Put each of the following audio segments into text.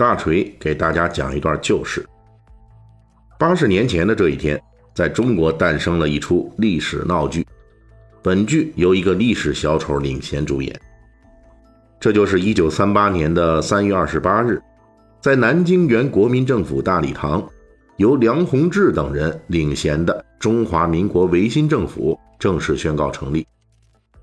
大锤给大家讲一段旧事。八十年前的这一天，在中国诞生了一出历史闹剧。本剧由一个历史小丑领衔主演。这就是一九三八年的三月二十八日，在南京原国民政府大礼堂，由梁鸿志等人领衔的中华民国维新政府正式宣告成立。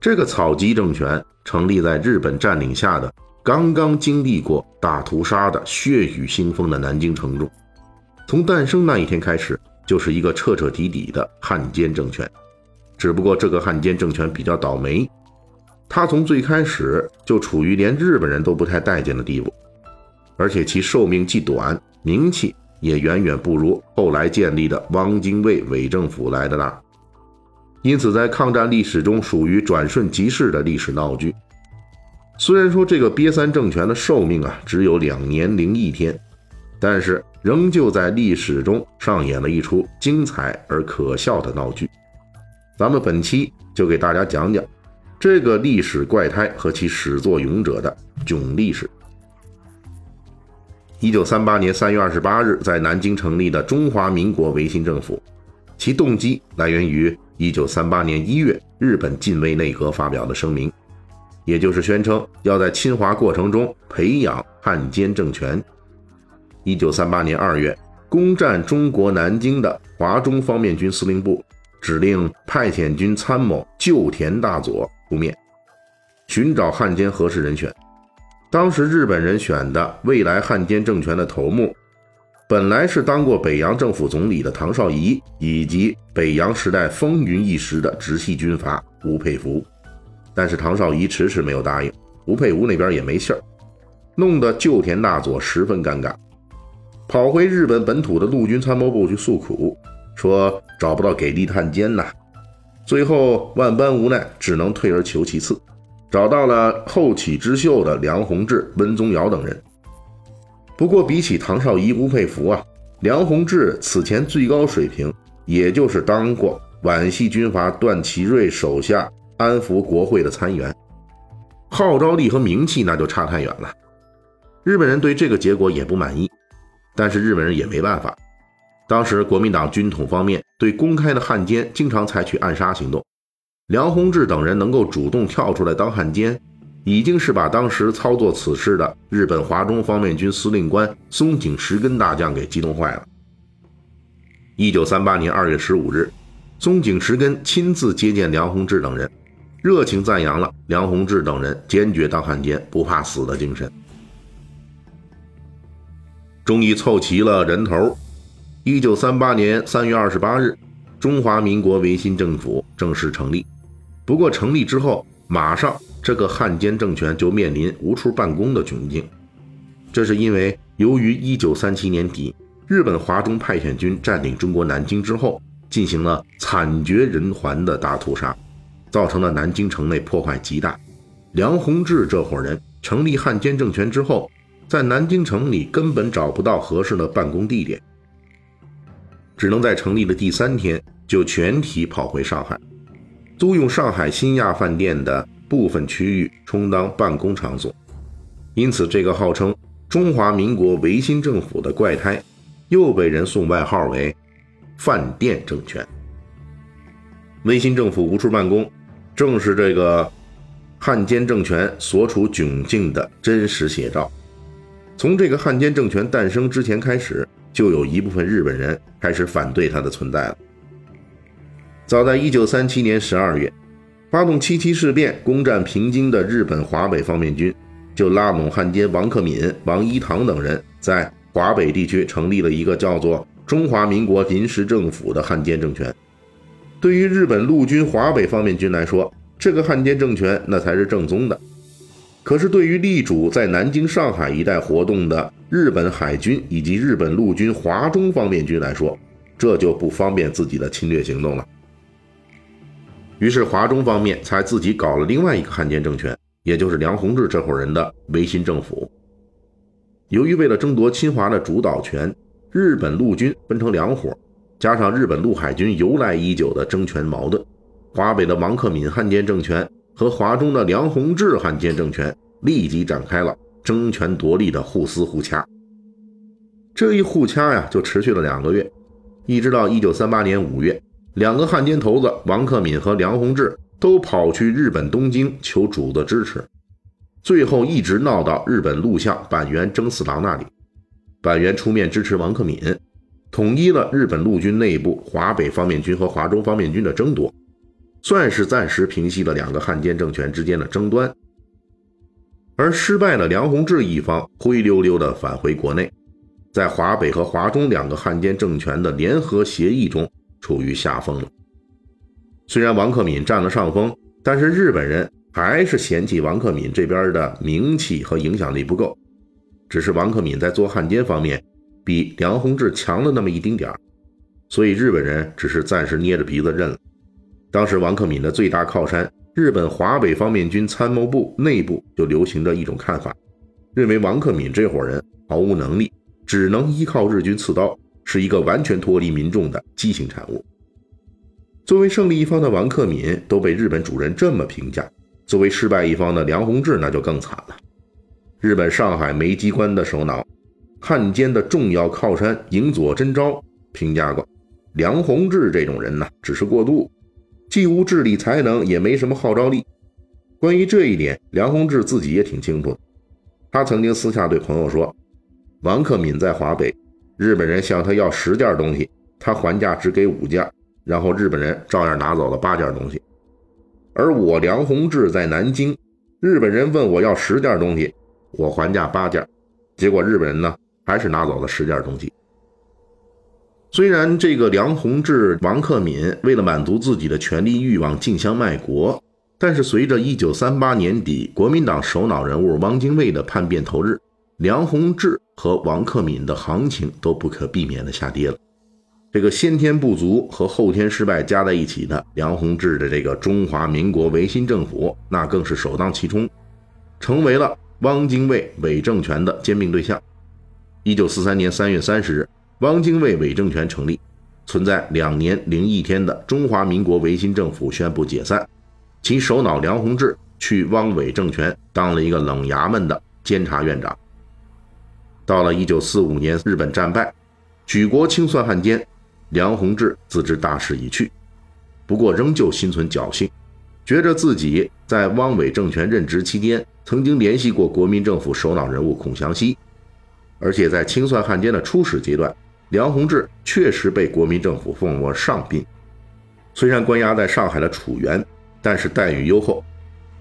这个草鸡政权成立在日本占领下的。刚刚经历过大屠杀的血雨腥风的南京城中，从诞生那一天开始，就是一个彻彻底底的汉奸政权。只不过这个汉奸政权比较倒霉，他从最开始就处于连日本人都不太待见的地步，而且其寿命既短，名气也远远不如后来建立的汪精卫伪政府来的大。因此，在抗战历史中属于转瞬即逝的历史闹剧。虽然说这个瘪三政权的寿命啊只有两年零一天，但是仍旧在历史中上演了一出精彩而可笑的闹剧。咱们本期就给大家讲讲这个历史怪胎和其始作俑者的囧历史。一九三八年三月二十八日，在南京成立的中华民国维新政府，其动机来源于一九三八年一月日本近卫内阁发表的声明。也就是宣称要在侵华过程中培养汉奸政权。一九三八年二月，攻占中国南京的华中方面军司令部指令派遣军参谋旧田大佐出面寻找汉奸合适人选。当时日本人选的未来汉奸政权的头目，本来是当过北洋政府总理的唐绍仪，以及北洋时代风云一时的直系军阀吴佩孚。但是唐绍仪迟迟没有答应，吴佩孚那边也没信儿，弄得旧田大佐十分尴尬，跑回日本本土的陆军参谋部去诉苦，说找不到给力探监呐。最后万般无奈，只能退而求其次，找到了后起之秀的梁鸿志、温宗尧等人。不过比起唐绍仪、吴佩孚啊，梁鸿志此前最高水平也就是当过皖系军阀段祺瑞手下。安抚国会的参议员，号召力和名气那就差太远了。日本人对这个结果也不满意，但是日本人也没办法。当时国民党军统方面对公开的汉奸经常采取暗杀行动，梁鸿志等人能够主动跳出来当汉奸，已经是把当时操作此事的日本华中方面军司令官松井石根大将给激动坏了。一九三八年二月十五日，松井石根亲自接见梁鸿志等人。热情赞扬了梁鸿志等人坚决当汉奸、不怕死的精神。终于凑齐了人头。一九三八年三月二十八日，中华民国维新政府正式成立。不过成立之后，马上这个汉奸政权就面临无处办公的窘境。这是因为由于一九三七年底日本华中派遣军占领中国南京之后，进行了惨绝人寰的大屠杀。造成了南京城内破坏极大。梁鸿志这伙人成立汉奸政权之后，在南京城里根本找不到合适的办公地点，只能在成立的第三天就全体跑回上海，租用上海新亚饭店的部分区域充当办公场所。因此，这个号称中华民国维新政府的怪胎，又被人送外号为“饭店政权”。维新政府无处办公。正是这个汉奸政权所处窘境的真实写照。从这个汉奸政权诞生之前开始，就有一部分日本人开始反对它的存在了。早在1937年12月，发动七七事变攻占平津的日本华北方面军，就拉拢汉奸王克敏、王一堂等人，在华北地区成立了一个叫做“中华民国临时政府”的汉奸政权。对于日本陆军华北方面军来说，这个汉奸政权那才是正宗的。可是对于力主在南京、上海一带活动的日本海军以及日本陆军华中方面军来说，这就不方便自己的侵略行动了。于是华中方面才自己搞了另外一个汉奸政权，也就是梁鸿志这伙人的维新政府。由于为了争夺侵华的主导权，日本陆军分成两伙，加上日本陆海军由来已久的争权矛盾，华北的王克敏汉奸政权和华中的梁鸿志汉奸政权立即展开了争权夺利的互撕互掐。这一互掐呀，就持续了两个月，一直到一九三八年五月，两个汉奸头子王克敏和梁鸿志都跑去日本东京求主子支持。最后一直闹到日本陆相板垣征四郎那里，板垣出面支持王克敏，统一了日本陆军内部华北方面军和华中方面军的争夺，算是暂时平息了两个汉奸政权之间的争端。而失败的梁鸿志一方灰溜溜地返回国内，在华北和华中两个汉奸政权的联合协议中处于下风了。虽然王克敏占了上风，但是日本人。还是嫌弃王克敏这边的名气和影响力不够，只是王克敏在做汉奸方面比梁鸿志强了那么一丁点儿，所以日本人只是暂时捏着鼻子认了。当时王克敏的最大靠山日本华北方面军参谋部内部就流行着一种看法，认为王克敏这伙人毫无能力，只能依靠日军刺刀，是一个完全脱离民众的畸形产物。作为胜利一方的王克敏都被日本主人这么评价。作为失败一方的梁鸿志，那就更惨了。日本上海煤机关的首脑、汉奸的重要靠山影佐真昭评价过，梁鸿志这种人呢，只是过渡，既无智力才能，也没什么号召力。关于这一点，梁鸿志自己也挺清楚的。他曾经私下对朋友说：“王克敏在华北，日本人向他要十件东西，他还价只给五件，然后日本人照样拿走了八件东西。”而我梁鸿志在南京，日本人问我要十件东西，我还价八件，结果日本人呢还是拿走了十件东西。虽然这个梁鸿志、王克敏为了满足自己的权力欲望竞相卖国，但是随着1938年底国民党首脑人物汪精卫的叛变头日，梁鸿志和王克敏的行情都不可避免的下跌了。这个先天不足和后天失败加在一起的梁鸿志的这个中华民国维新政府，那更是首当其冲，成为了汪精卫伪政权的兼并对象。一九四三年三月三十日，汪精卫伪政权成立，存在两年零一天的中华民国维新政府宣布解散，其首脑梁鸿志去汪伪政权当了一个冷衙门的监察院长。到了一九四五年，日本战败，举国清算汉奸。梁鸿志自知大势已去，不过仍旧心存侥幸，觉着自己在汪伪政权任职期间曾经联系过国民政府首脑人物孔祥熙，而且在清算汉奸的初始阶段，梁鸿志确实被国民政府奉为上宾。虽然关押在上海的楚园，但是待遇优厚，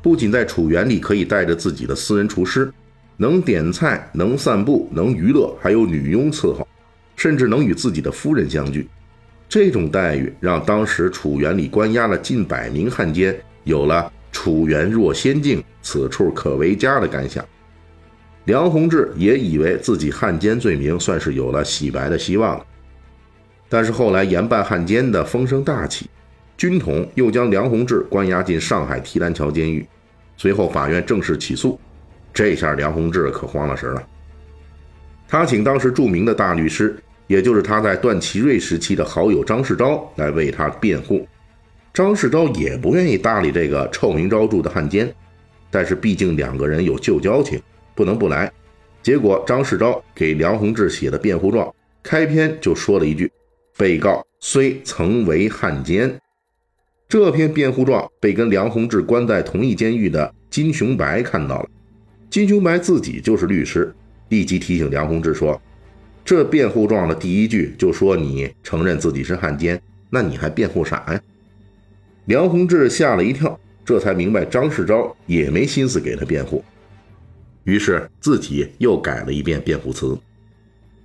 不仅在楚园里可以带着自己的私人厨师，能点菜，能散步，能娱乐，还有女佣伺候，甚至能与自己的夫人相聚。这种待遇让当时楚园里关押了近百名汉奸有了“楚园若仙境，此处可为家”的感想。梁鸿志也以为自己汉奸罪名算是有了洗白的希望了。但是后来严办汉奸的风声大起，军统又将梁鸿志关押进上海提篮桥监狱，随后法院正式起诉。这下梁鸿志可慌了神了，他请当时著名的大律师。也就是他在段祺瑞时期的好友张世钊来为他辩护，张世钊也不愿意搭理这个臭名昭著的汉奸，但是毕竟两个人有旧交情，不能不来。结果张世钊给梁鸿志写的辩护状，开篇就说了一句：“被告虽曾为汉奸。”这篇辩护状被跟梁鸿志关在同一监狱的金雄白看到了，金雄白自己就是律师，立即提醒梁鸿志说。这辩护状的第一句就说你承认自己是汉奸，那你还辩护啥呀？梁鸿志吓了一跳，这才明白张世钊也没心思给他辩护，于是自己又改了一遍辩护词。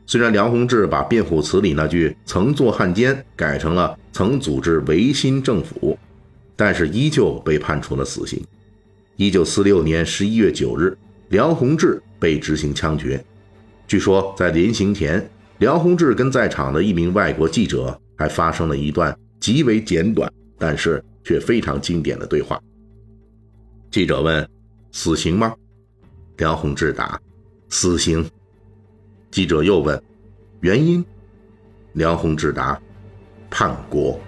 虽然梁鸿志把辩护词里那句“曾做汉奸”改成了“曾组织维新政府”，但是依旧被判处了死刑。一九四六年十一月九日，梁鸿志被执行枪决。据说在临刑前，梁鸿志跟在场的一名外国记者还发生了一段极为简短，但是却非常经典的对话。记者问：“死刑吗？”梁鸿志答：“死刑。”记者又问：“原因？”梁鸿志答：“叛国。”